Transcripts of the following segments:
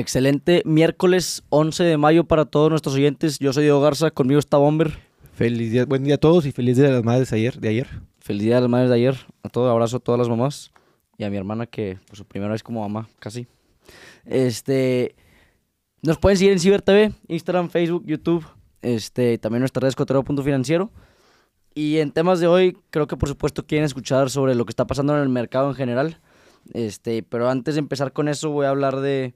Excelente miércoles 11 de mayo para todos nuestros oyentes. Yo soy Diego Garza, conmigo está Bomber. Feliz día, buen día a todos y feliz día de las madres ayer, de ayer. Feliz día de las madres de ayer. A todos, abrazo a todas las mamás y a mi hermana que por su primera vez como mamá, casi. Este, nos pueden seguir en Ciber TV, Instagram, Facebook, YouTube, este, también nuestra red Financiero. Y en temas de hoy, creo que por supuesto quieren escuchar sobre lo que está pasando en el mercado en general. Este, pero antes de empezar con eso, voy a hablar de,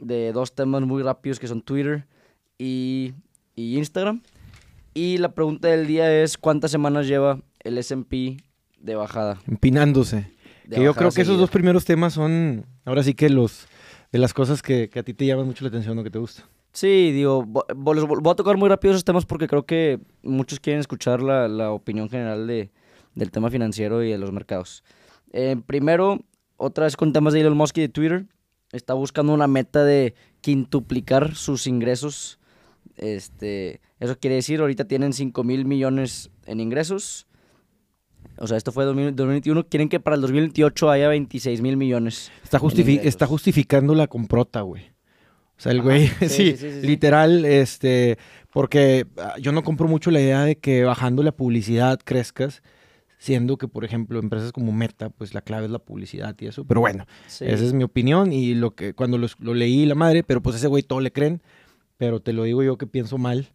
de dos temas muy rápidos que son Twitter y, y Instagram. Y la pregunta del día es: ¿cuántas semanas lleva el SP de bajada? Empinándose. Que yo creo que esos dos primeros temas son, ahora sí que los de las cosas que, que a ti te llaman mucho la atención o que te gusta. Sí, digo, voy a tocar muy rápido esos temas porque creo que muchos quieren escuchar la, la opinión general de, del tema financiero y de los mercados. Eh, primero, otra vez con temas de Elon Musk y de Twitter. Está buscando una meta de quintuplicar sus ingresos. Este, eso quiere decir, ahorita tienen 5 mil millones en ingresos. O sea, esto fue 2021. Quieren que para el 2028 haya 26 mil millones. Está, está justificando la comprota, güey. O sea, el güey, sí, literal, este, porque ah, yo no compro mucho la idea de que bajando la publicidad crezcas, siendo que, por ejemplo, empresas como Meta, pues la clave es la publicidad y eso. Pero bueno, esa es mi opinión y lo que cuando lo, leí la madre, pero pues ese güey todo le creen. Pero te lo digo yo que pienso mal.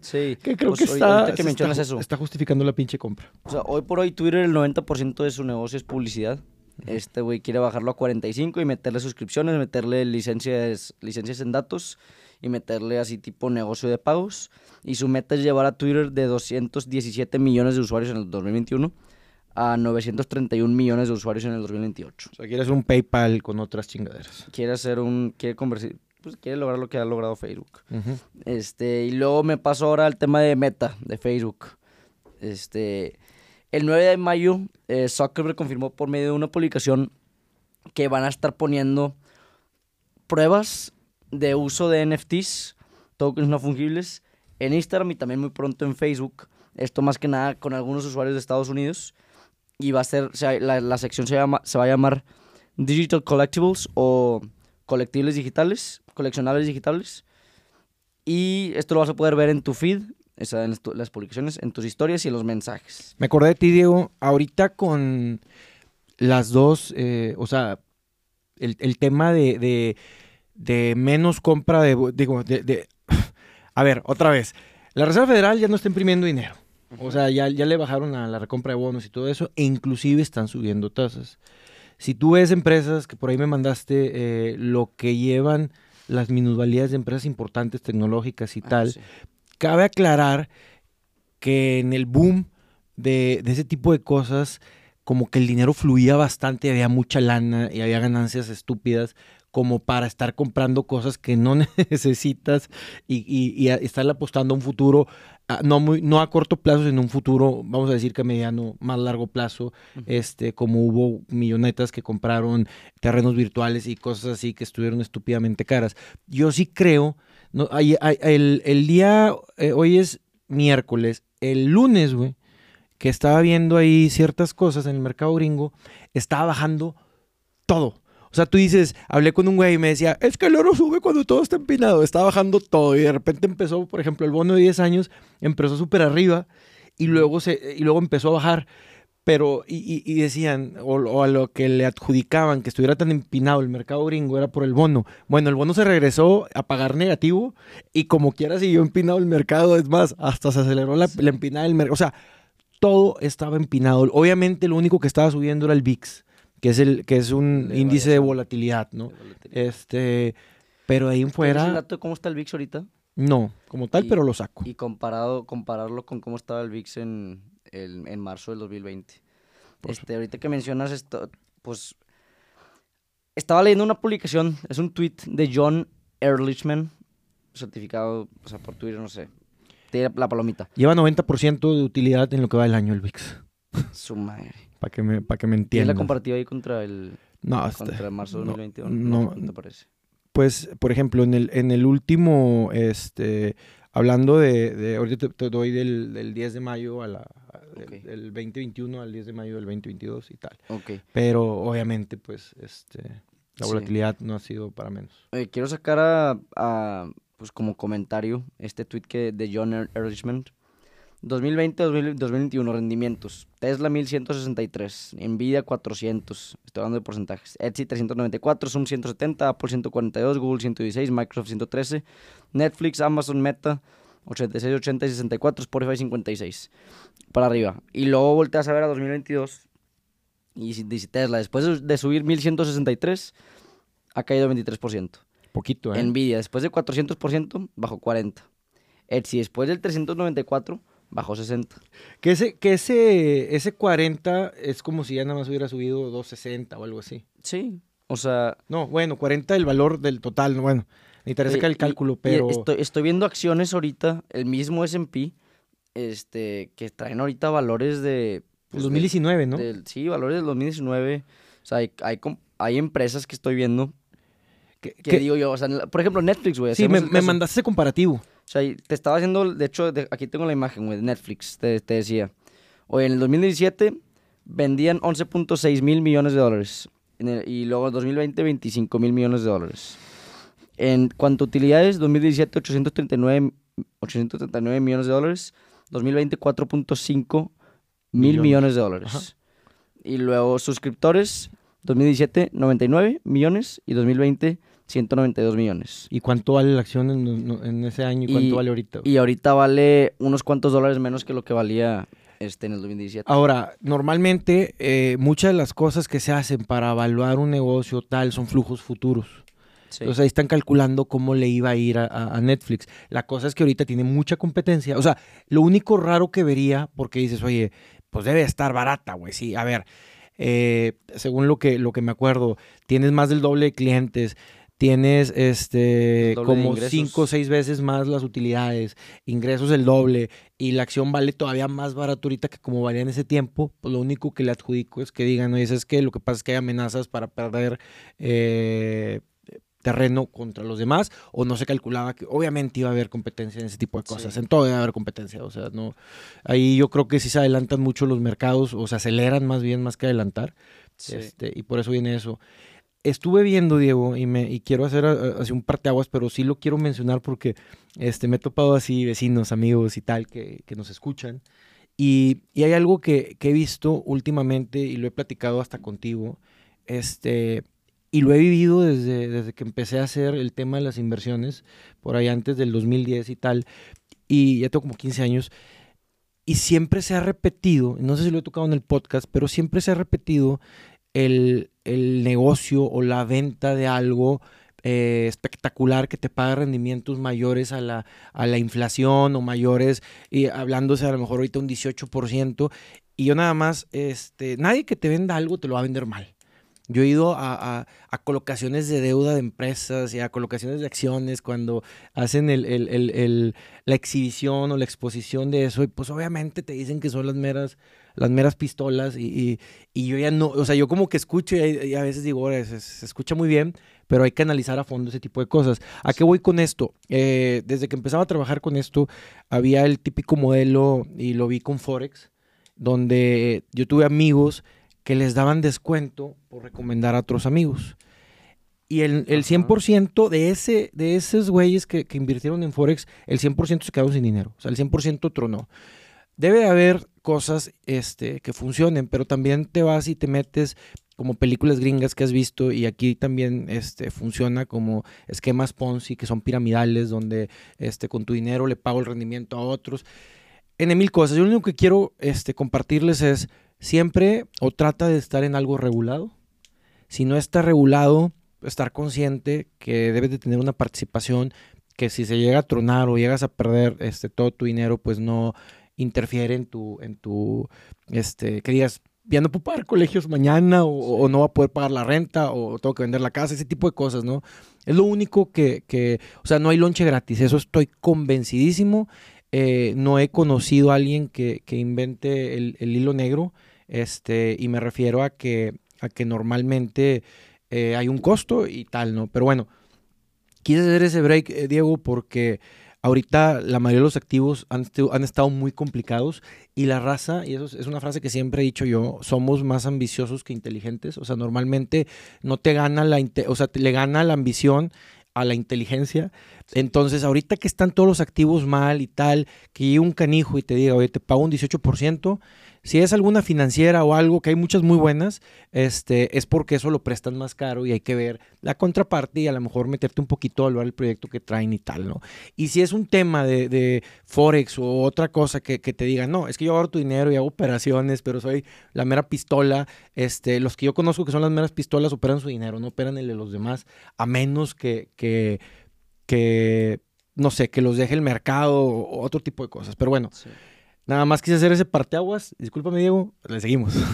Sí. que creo pues que, está, que mencionas eso. está justificando la pinche compra. O sea, hoy por hoy Twitter el 90% de su negocio es publicidad. Este güey quiere bajarlo a 45 y meterle suscripciones, meterle licencias, licencias en datos y meterle así tipo negocio de pagos. Y su meta es llevar a Twitter de 217 millones de usuarios en el 2021 a 931 millones de usuarios en el 2028. O sea, quiere hacer un PayPal con otras chingaderas. Quiere hacer un, quiere convertir, pues quiere lograr lo que ha logrado Facebook. Este, y luego me paso ahora al tema de Meta, de Facebook. Este, el 9 de mayo, eh, Zuckerberg confirmó por medio de una publicación que van a estar poniendo pruebas de uso de NFTs, tokens no fungibles, en Instagram y también muy pronto en Facebook. Esto más que nada con algunos usuarios de Estados Unidos. Y va a ser, la, sección se, llama, se va a llamar Digital Collectibles o colectibles digitales, coleccionables digitales. Y esto lo vas a poder ver en tu feed en las publicaciones, en tus historias y en los mensajes. Me acordé de ti, Diego, ahorita con las dos, eh, o sea, el, tema de, de, menos compra de, digo, de, a ver, otra vez, la Reserva Federal ya no está imprimiendo dinero. O sea, ya, ya le bajaron a la recompra de bonos y todo eso, e inclusive están subiendo tasas. Si tú ves empresas que por ahí me mandaste eh, lo que llevan las minusvalías de empresas importantes tecnológicas y ah, tal, cabe aclarar que en el boom de, ese tipo de cosas, como que el dinero fluía bastante, había mucha lana y había ganancias estúpidas como para estar comprando cosas que no necesitas y, y, estarle apostando a un futuro, no, muy, no a corto plazo, sino un futuro, vamos a decir que a mediano, más largo plazo, este, como hubo millonetas que compraron terrenos virtuales y cosas así que estuvieron estúpidamente caras. Yo sí creo no, el, día, eh, hoy es miércoles, el lunes, güey, que estaba viendo ahí ciertas cosas en el mercado gringo, estaba bajando todo. O sea, tú dices, hablé con un güey y me decía, es que el oro sube cuando todo está empinado. Estaba bajando todo y de repente empezó, por ejemplo, el bono de 10 años empezó súper arriba y luego, se, y luego empezó a bajar. Pero, y, decían, o, a lo que le adjudicaban que estuviera tan empinado el mercado gringo era por el bono. Bueno, el bono se regresó a pagar negativo y como quiera siguió empinado el mercado. Es más, hasta se aceleró la, empinada del mercado. O sea, todo estaba empinado. Obviamente lo único que estaba subiendo era el VIX, que es, el, que es un índice de volatilidad, ¿no? Este, pero ahí en fuera... el dato de cómo está el VIX ahorita? No, como tal, pero lo saco. Y comparado, compararlo con cómo estaba el VIX en, en marzo del 2020. Este, ahorita que mencionas esto, pues estaba leyendo una publicación, es un tweet de John Ehrlichman, certificado, o sea, por Twitter, no sé. Tiene la palomita. Lleva 90% de utilidad en lo que va el año el VIX. Su madre. Para que me, para que me entiendan. la comparativa ahí contra el, no, contra marzo de 2021? No, no, te parece? Pues, por ejemplo, en el, en el último, este, hablando de, de ahorita te, doy del, del, 10 de mayo a la, del, 2021 al 10 de mayo del 2022 y tal. Okay. Pero obviamente, pues, este, La Sí. volatilidad no ha sido para menos. Eh, quiero sacar a, a, pues como comentario este tweet que de John Er- Ehrlichman. 2020-2021 rendimientos. Tesla 1163, Nvidia 400, estoy hablando de porcentajes. Etsy 394, Zoom 170, Apple 142, Google 116, Microsoft 113, Netflix, Amazon, Meta 86, 80 y 64, Spotify 56. Para arriba. Y luego volteas a ver a 2022 y dice Tesla, después de- de subir 1163, ha caído 23%. Poquito, ¿eh? Nvidia, después de 400%, bajó 40. Etsy, después del 394, bajó 60. Que ese, que ese, ese 40 es como si ya nada más hubiera subido 260 o algo así. Sí, o sea... No, bueno, 40 el valor del total, no, bueno, necesitaré eh, sacar el y- cálculo, pero... estoy, estoy viendo acciones ahorita, el mismo S&P, este, que traen ahorita valores de... pues, de- 2019, ¿no? del- sí, valores del 2019. O sea, hay, hay, empresas que estoy viendo Que- que que- digo yo, o sea, por ejemplo, Netflix, güey. sí, me, el me mandaste ese comparativo. O sea, te estaba haciendo, de hecho, de- aquí tengo la imagen, güey, de Netflix, te, te decía. Oye, en el 2017 vendían 11.6 mil millones de dólares. El- y luego en 2020, 25 mil millones de dólares. En cuanto a utilidades, 2017, 839, 839 millones de dólares. 2020, 4.5 mil Millones. millones de dólares. Ajá. Y luego suscriptores, 2017, 99 millones. Y 2020, 192 millones. ¿Y cuánto vale la acción en, en ese año y cuánto Y- vale ahorita? Y ahorita vale unos cuantos dólares menos que lo que valía este en el 2017. Ahora, normalmente eh, muchas de las cosas que se hacen para evaluar un negocio tal son flujos futuros. Sí. Entonces ahí están calculando cómo le iba a ir a Netflix. La cosa es que ahorita tiene mucha competencia. O sea, lo único raro que vería, porque dices, oye, pues debe estar barata, güey. Sí, a ver, eh, según lo que, lo que me acuerdo, tienes más del doble de clientes. Tienes este como cinco o seis veces más las utilidades, ingresos el doble, y la acción vale todavía más barato ahorita que como valía en ese tiempo. Pues lo único que le adjudico es que digan, oye, es que lo que pasa es que hay amenazas para perder eh, terreno contra los demás o no se calculaba que obviamente iba a haber competencia en ese tipo de cosas, Sí. en todo debe haber competencia, o sea, no ahí yo creo que sí se adelantan mucho los mercados o se aceleran más bien más que adelantar. Sí. Este, y por eso viene eso. Estuve viendo, Diego, y me y quiero hacer a- así un parteaguas, pero sí lo quiero mencionar porque este, me he topado así vecinos, amigos y tal que, que nos escuchan. Y, y hay algo que, que he visto últimamente y lo he platicado hasta contigo. Este, y lo he vivido desde, desde que empecé a hacer el tema de las inversiones, por ahí antes del 2010 y tal. Y ya tengo como 15 años. Y siempre se ha repetido, no sé si lo he tocado en el podcast, pero siempre se ha repetido el, el negocio o la venta de algo eh, espectacular que te paga rendimientos mayores a la, a la inflación o mayores, y hablándose a lo mejor ahorita un 18%, y yo nada más, este, nadie que te venda algo te lo va a vender mal. Yo he ido a, a- a colocaciones de deuda de empresas y a colocaciones de acciones cuando hacen el, el- el- la exhibición o la exposición de eso y pues obviamente te dicen que son las meras, las meras pistolas y, y- y yo ya no, o sea, yo como que escucho y, y a veces digo, "Ora, se, se escucha muy bien, pero hay que analizar a fondo ese tipo de cosas. ¿A qué voy con esto? Eh, desde que empezaba a trabajar con esto, había el típico modelo y lo vi con Forex, donde yo tuve amigos que les daban descuento por recomendar a otros amigos. Y el, el Ajá. 100% de, ese, de esos güeyes que, que invirtieron en Forex, el 100% se quedaron sin dinero. O sea, el 100% tronó. Debe de haber cosas este, que funcionen, pero también te vas y te metes como películas gringas que has visto y aquí también este, funciona como esquemas Ponzi que son piramidales donde este, con tu dinero le pago el rendimiento a otros. En mil cosas. Yo lo único que quiero este, compartirles es siempre o trata de estar en algo regulado. Si no está regulado, estar consciente que debes de tener una participación que si se llega a tronar o llegas a perder este, todo tu dinero, pues no interfiere en tu, en tu, este, que digas, ya no puedo pagar colegios mañana o, o no va a poder pagar la renta o tengo que vender la casa, ese tipo de cosas, ¿no? Es lo único que, que o sea, no hay lonche gratis, eso estoy convencidísimo. Eh, no he conocido a alguien que, que invente el, el hilo negro, este, y me refiero a que, a que normalmente eh, hay un costo y tal, ¿no? Pero bueno, quise hacer ese break, eh, Diego, porque ahorita la mayoría de los activos han, han, estado muy complicados y la raza, y eso es, una frase que siempre he dicho yo, somos más ambiciosos que inteligentes. O sea, normalmente no te gana la, o sea, le gana la ambición a la inteligencia. Entonces, ahorita que están todos los activos mal y tal, que llegue un canijo y te diga, oye, te pago un 18%, si es alguna financiera o algo, que hay muchas muy buenas, este, es porque eso lo prestan más caro y hay que ver la contraparte y a lo mejor meterte un poquito a evaluar el proyecto que traen y tal, ¿no? Y si es un tema de, Forex o otra cosa que, te digan, no, es que yo ahorro tu dinero y hago operaciones, pero soy la mera pistola, este, los que yo conozco que son las meras pistolas operan su dinero, no operan el de los demás, a menos que, que, que no sé, que los deje el mercado o otro tipo de cosas. Pero bueno. Nada más quise hacer ese parteaguas. Discúlpame, Diego. Le seguimos.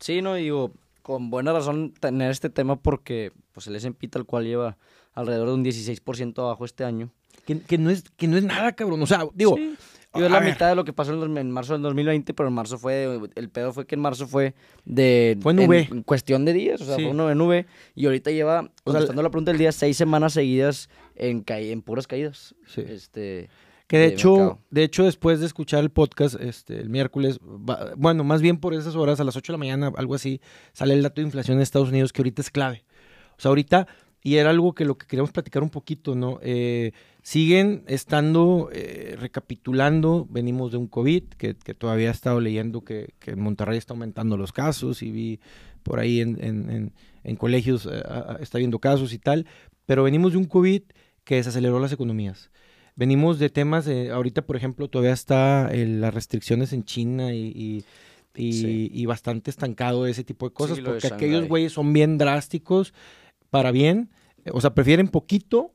Sí, no, digo, con buena razón tener este tema porque pues el S&P tal cual lleva alrededor de un 16% abajo este año. Que, no es, que no es nada, cabrón. O sea, digo... Sí. es la mitad de lo que pasó en, marzo del 2020, pero en marzo fue, el pedo fue que en marzo fue de... Fue nube. En, cuestión de días, o sea, fue uno de nube. Y ahorita lleva, contestando la pregunta del día, seis semanas seguidas en, en puras caídas. Sí. Este... Que de, hecho, de hecho, después de escuchar el podcast este, el miércoles, bueno, más bien por esas horas, a las 8 de la mañana, algo así, sale el dato de inflación en Estados Unidos que ahorita es clave. O sea, ahorita, y era algo que lo que queríamos platicar un poquito, ¿no? Eh, siguen estando eh, recapitulando, venimos de un COVID, que, todavía he estado leyendo que, en Monterrey está aumentando los casos y vi por ahí en, colegios eh, está viendo casos y tal, pero venimos de un COVID que desaceleró las economías. Venimos de temas, de, ahorita por ejemplo todavía está las restricciones en China y, y, bastante estancado ese tipo de cosas, porque aquellos güeyes son bien drásticos para bien, o sea, prefieren poquito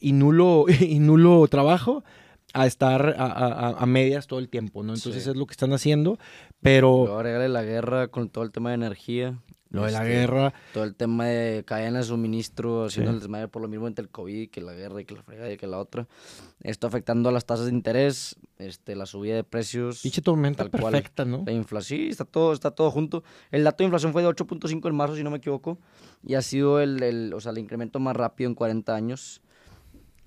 y nulo, y nulo trabajo a estar a, medias todo el tiempo, ¿no? Entonces es lo que están haciendo, pero... Agregarle la guerra con todo el tema de energía. Lo de la este, guerra. Todo el tema de cadena de suministro, haciendo el desmadre por lo mismo entre el COVID, que la guerra y que la fregada y que la otra. Esto afectando a las tasas de interés, este, la subida de precios. Pinche tormenta perfecta, ¿no? La inflación, sí, está todo, está todo junto. El dato de inflación fue de 8.5 en marzo, si no me equivoco, y ha sido el, el, o sea, el incremento más rápido en 40 años.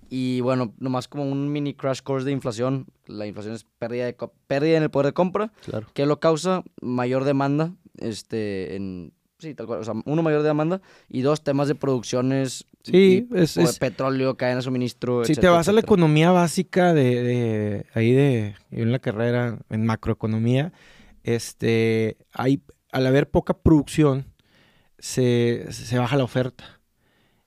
Y bueno, nomás como un mini crash course de inflación. La inflación es pérdida, de, pérdida en el poder de compra. Claro. Que lo causa mayor demanda este, en, Sí, tal cual. O sea, uno mayor de demanda y dos temas de producciones. Sí, es, de petróleo, cadena de suministro. Si te vas a la economía básica de, de ahí de en la carrera en macroeconomía, este, hay al haber poca producción se, se baja la oferta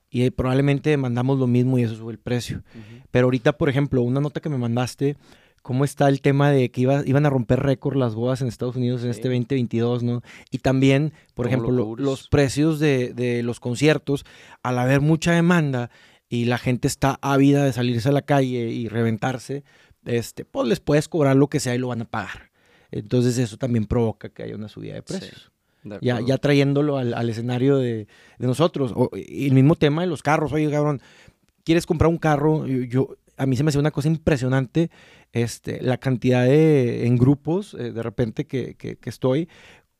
y probablemente demandamos lo mismo y eso sube el precio. Pero ahorita, por ejemplo, una nota que me mandaste cómo está el tema de que iba, iban a romper récord las bodas en Estados Unidos en este 2022, ¿no? Y también, por ejemplo, los precios de, los conciertos, al haber mucha demanda y la gente está ávida de salirse a la calle y reventarse, este, pues les puedes cobrar lo que sea y lo van a pagar. Entonces eso también provoca que haya una subida de precios. ya, ya trayéndolo al, escenario de, nosotros. y el mismo tema de los carros. Oye, cabrón, ¿quieres comprar un carro? yo a mí se me hace una cosa impresionante este, la cantidad de en grupos eh, de repente que, que, estoy,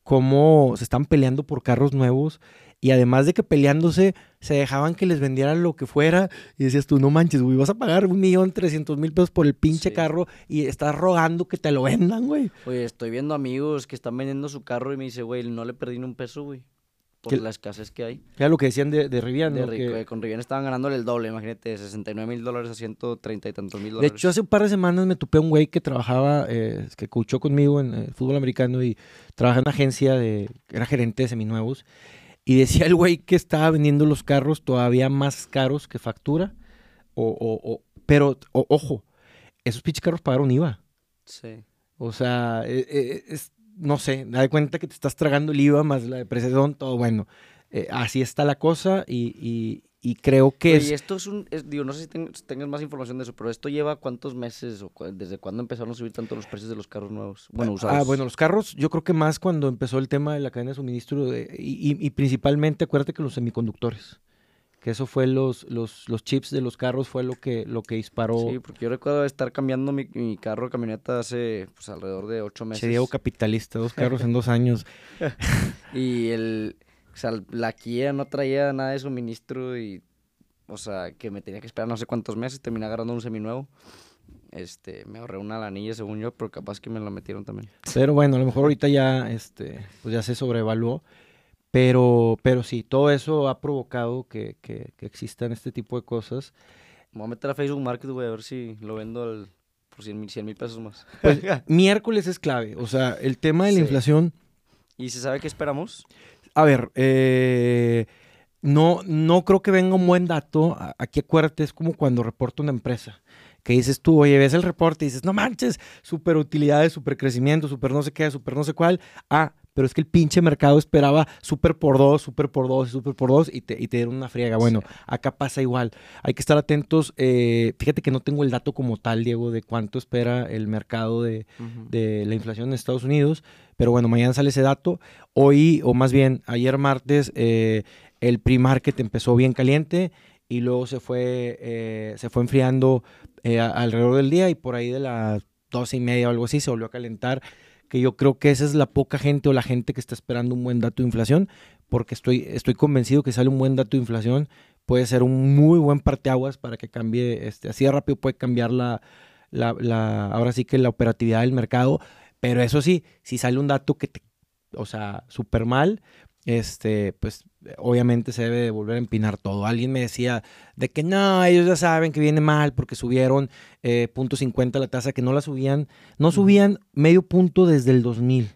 cómo se están peleando por carros nuevos y además de que peleándose se dejaban que les vendieran lo que fuera y decías tú, no manches, güey, vas a pagar un millón trescientos mil pesos por el pinche carro y estás rogando que te lo vendan, güey. Oye, estoy viendo amigos que están vendiendo su carro y me dice, güey, no le perdí ni un peso, güey por la escasez que hay. Ya lo que decían de, de Rivian. Con Rivian estaban ganando el doble, imagínate, de 69 mil dólares a 130 y tantos mil dólares. De hecho, hace un par de semanas me topé un güey que trabajaba, eh, que coachó conmigo en el fútbol americano y trabaja en una agencia de, era gerente de seminuevos. Y decía el güey que estaba vendiendo los carros todavía más caros que factura. O, o, pero, ojo, esos pinches carros pagaron IVA. Sí. O sea, e, e, es, no sé, da cuenta que te estás tragando el IVA más la depreciación, todo bueno. Eh, así está la cosa y, creo que es... Y esto es un, digo, no sé si, tengas más información de eso, pero esto lleva cuántos meses o desde cuándo empezaron a subir tanto los precios de los carros nuevos, bueno, ah, usados. Ah, bueno, los carros, yo creo que más cuando empezó el tema de la cadena de suministro de, y, y, principalmente, acuérdate que los semiconductores que eso fue los, los, los chips de los carros fue lo que, lo que disparó. Sí, porque yo recuerdo estar cambiando mi, mi carro camioneta hace pues, alrededor de ocho meses. Sería capitalista, dos carros en dos años. y el, o sea, la Kia no traía nada de suministro y o sea, que me tenía que esperar no sé cuántos meses, terminé agarrando un seminuevo. Este, me ahorré una lanilla según yo, pero capaz que me la metieron también. Pero bueno, a lo mejor ahorita ya, este, pues ya se sobrevaluó. Pero, pero sí, todo eso ha provocado que, que, que existan este tipo de cosas. Me voy a meter a Facebook Market, güey, a ver si lo vendo al, por 100 mil pesos más. Pues, miércoles es clave. O sea, el tema de la Sí. inflación. ¿Y se sabe qué esperamos? A ver, eh, no, no creo que venga un buen dato. A- Aquí acuérdate, es como cuando reporta una empresa. Que dices tú, oye, ves el reporte y dices, no manches, super utilidades, super crecimiento, super no sé qué, super no sé cuál. Ah, pero es que el pinche mercado esperaba super por dos, super por dos, super por dos y te, y te dieron una friega. Bueno, acá pasa igual. Hay que estar atentos. eh, fíjate que no tengo el dato como tal, Diego, de cuánto espera el mercado de, de la inflación en Estados Unidos. Pero bueno, mañana sale ese dato. Hoy, o más bien ayer martes, eh, el pre-market empezó bien caliente y luego se fue, eh, se fue enfriando eh, a- alrededor del día y por ahí de las doce y media o algo así se volvió a calentar. Que yo creo que esa es la poca gente o la gente que está esperando un buen dato de inflación, porque estoy, estoy convencido que sale un buen dato de inflación, puede ser un muy buen parteaguas para que cambie, este, así de rápido puede cambiar la, la, ahora sí que la operatividad del mercado. Pero eso sí, si sale un dato que te, o sea, súper mal, este, pues obviamente se debe de volver a empinar todo. Alguien me decía de que no, ellos ya saben que viene mal porque subieron eh, punto .50 la tasa, que no la subían, no subían medio punto desde el 2000.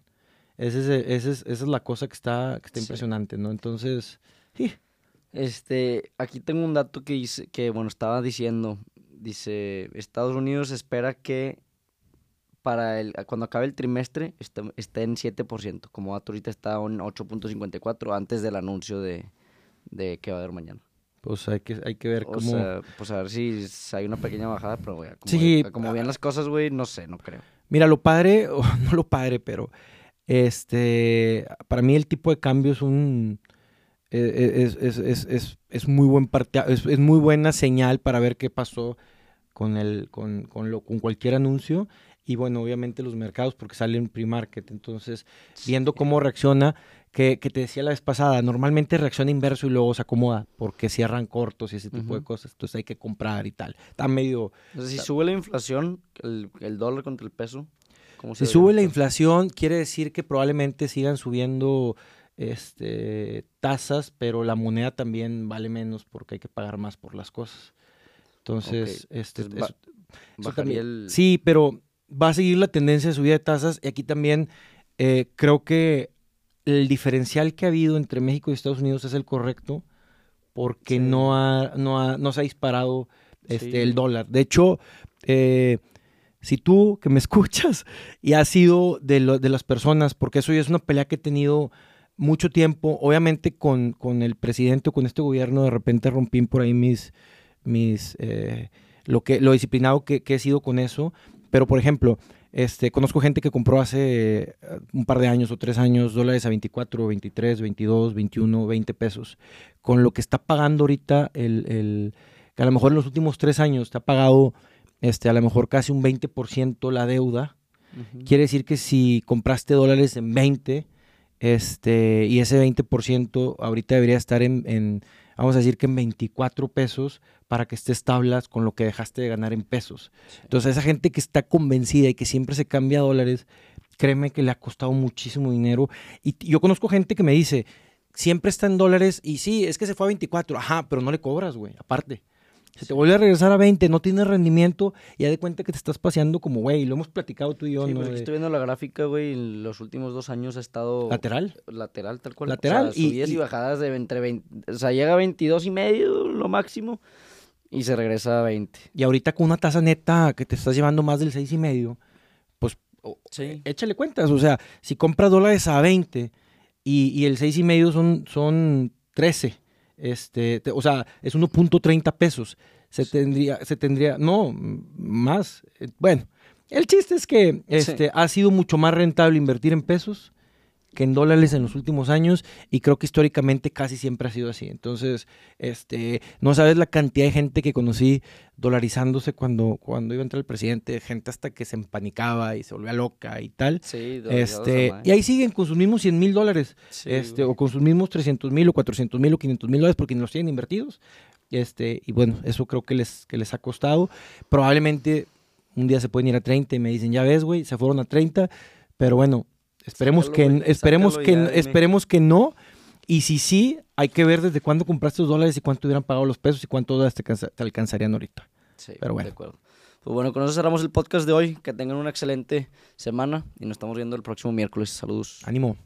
Ese es, ese es- esa es la cosa que está, que está Sí. impresionante, ¿no? Entonces, sí, Este, aquí tengo un dato que dice, que bueno, estaba diciendo, dice, Estados Unidos espera que para el, cuando acabe el trimestre esté, esté en 7%, como dato ahorita está en 8.54 antes del anuncio de, de que va a haber mañana. pues hay que, hay que ver O cómo... sea, pues a ver si, hay una pequeña bajada, pero güey, como, Sí, como bien las cosas, güey, no sé, no creo. Mira, lo padre, o no lo padre, pero este, para mí el tipo de cambio es un, eh, es, es, es, es, es muy buen parte, es muy buena señal para ver qué pasó con el, con, con lo, con cualquier anuncio. Y bueno, obviamente los mercados, porque sale en pre-market. Entonces, viendo cómo reacciona, que, que te decía la vez pasada, normalmente reacciona inverso y luego se acomoda, porque cierran cortos y ese tipo de cosas. Entonces hay que comprar y tal. Está medio, Entonces, si sube la inflación, el, el dólar contra el peso, ¿cómo se Si sube la inflación, quiere decir que probablemente sigan subiendo este, tasas, pero la moneda también vale menos porque hay que pagar más por las cosas. Entonces, este, Entonces, eso- también- el- sí, pero va a seguir la tendencia de subida de tasas y aquí también eh, creo que el diferencial que ha habido entre México y Estados Unidos es el correcto porque Sí. no, ha, no, ha- no se ha disparado este, Sí. el dólar. De hecho, eh, si tú que me escuchas y has sido de, lo- de las personas, porque eso ya es una pelea que he tenido mucho tiempo, obviamente con, con el presidente o con este gobierno, de repente rompí por ahí mis, mis eh, lo que lo disciplinado que, que he sido con eso, pero por ejemplo, este, conozco gente que compró hace eh, un par de años o tres años dólares a 24, 23, 22, 21, 20 pesos. Con lo que está pagando ahorita, el, el- que a lo mejor en los últimos tres años te ha pagado este, a lo mejor casi un 20% la deuda. Quiere decir que si compraste dólares en 20, este, y ese 20% ahorita debería estar en, en, vamos a decir que en 24 pesos para que estés tablas con lo que dejaste de ganar en pesos. Entonces, esa gente que está convencida y que siempre se cambia a dólares, créeme que le ha costado muchísimo dinero. Y yo conozco gente que me dice, siempre está en dólares y sí, es que se fue a 24, ajá, pero no le cobras, güey, aparte. Se te vuelve a regresar a 20, no tienes rendimiento y ya de cuenta que te estás paseando como, güey, lo hemos platicado tú y yo, Sí, ¿no? estoy viendo la gráfica, güey, en los últimos dos años ha estado... Lateral. Lateral, tal cual. Lateral, O sea, y- subidas y, y- bajadas de entre 20... O sea, llega a 22 y medio, lo máximo, y se regresa a 20. Y ahorita con una tasa neta que te estás llevando más del seis y medio, pues Sí. échale cuentas. O sea, si compras dólares a 20 y, y el seis y medio son, son 13, este, te- o sea, es 1.30 pesos. Se tendría, se tendría, no, más. Eh, Bueno, el chiste es que este, ha sido mucho más rentable invertir en pesos que en dólares en los últimos años y creo que históricamente casi siempre ha sido así. Entonces, este, no sabes la cantidad de gente que conocí dolarizándose cuando, cuando iba a entrar el presidente, gente hasta que se empanicaba y se volvía loca y tal. Sí, Este, y ahí siguen con sus mismos 100 mil dólares, Sí, este, güey. o con sus mismos 300 mil o 400 mil o 500 mil dólares porque los tienen invertidos. Este, y bueno, eso creo que les, que les ha costado. Probablemente un día se pueden ir a 30 y me dicen, ya ves, güey, se fueron a 30. Pero bueno, esperemos Sácalo, que, esperemos que, ya, esperemos que no. Y si sí, hay que ver desde cuándo compraste los dólares y cuánto hubieran pagado los pesos y cuántos dólares te, te alcanzarían ahorita. Sí, Pero bueno. de acuerdo. Pues bueno, con eso cerramos el podcast de hoy. Que tengan una excelente semana y nos estamos viendo el próximo miércoles. Saludos. Ánimo.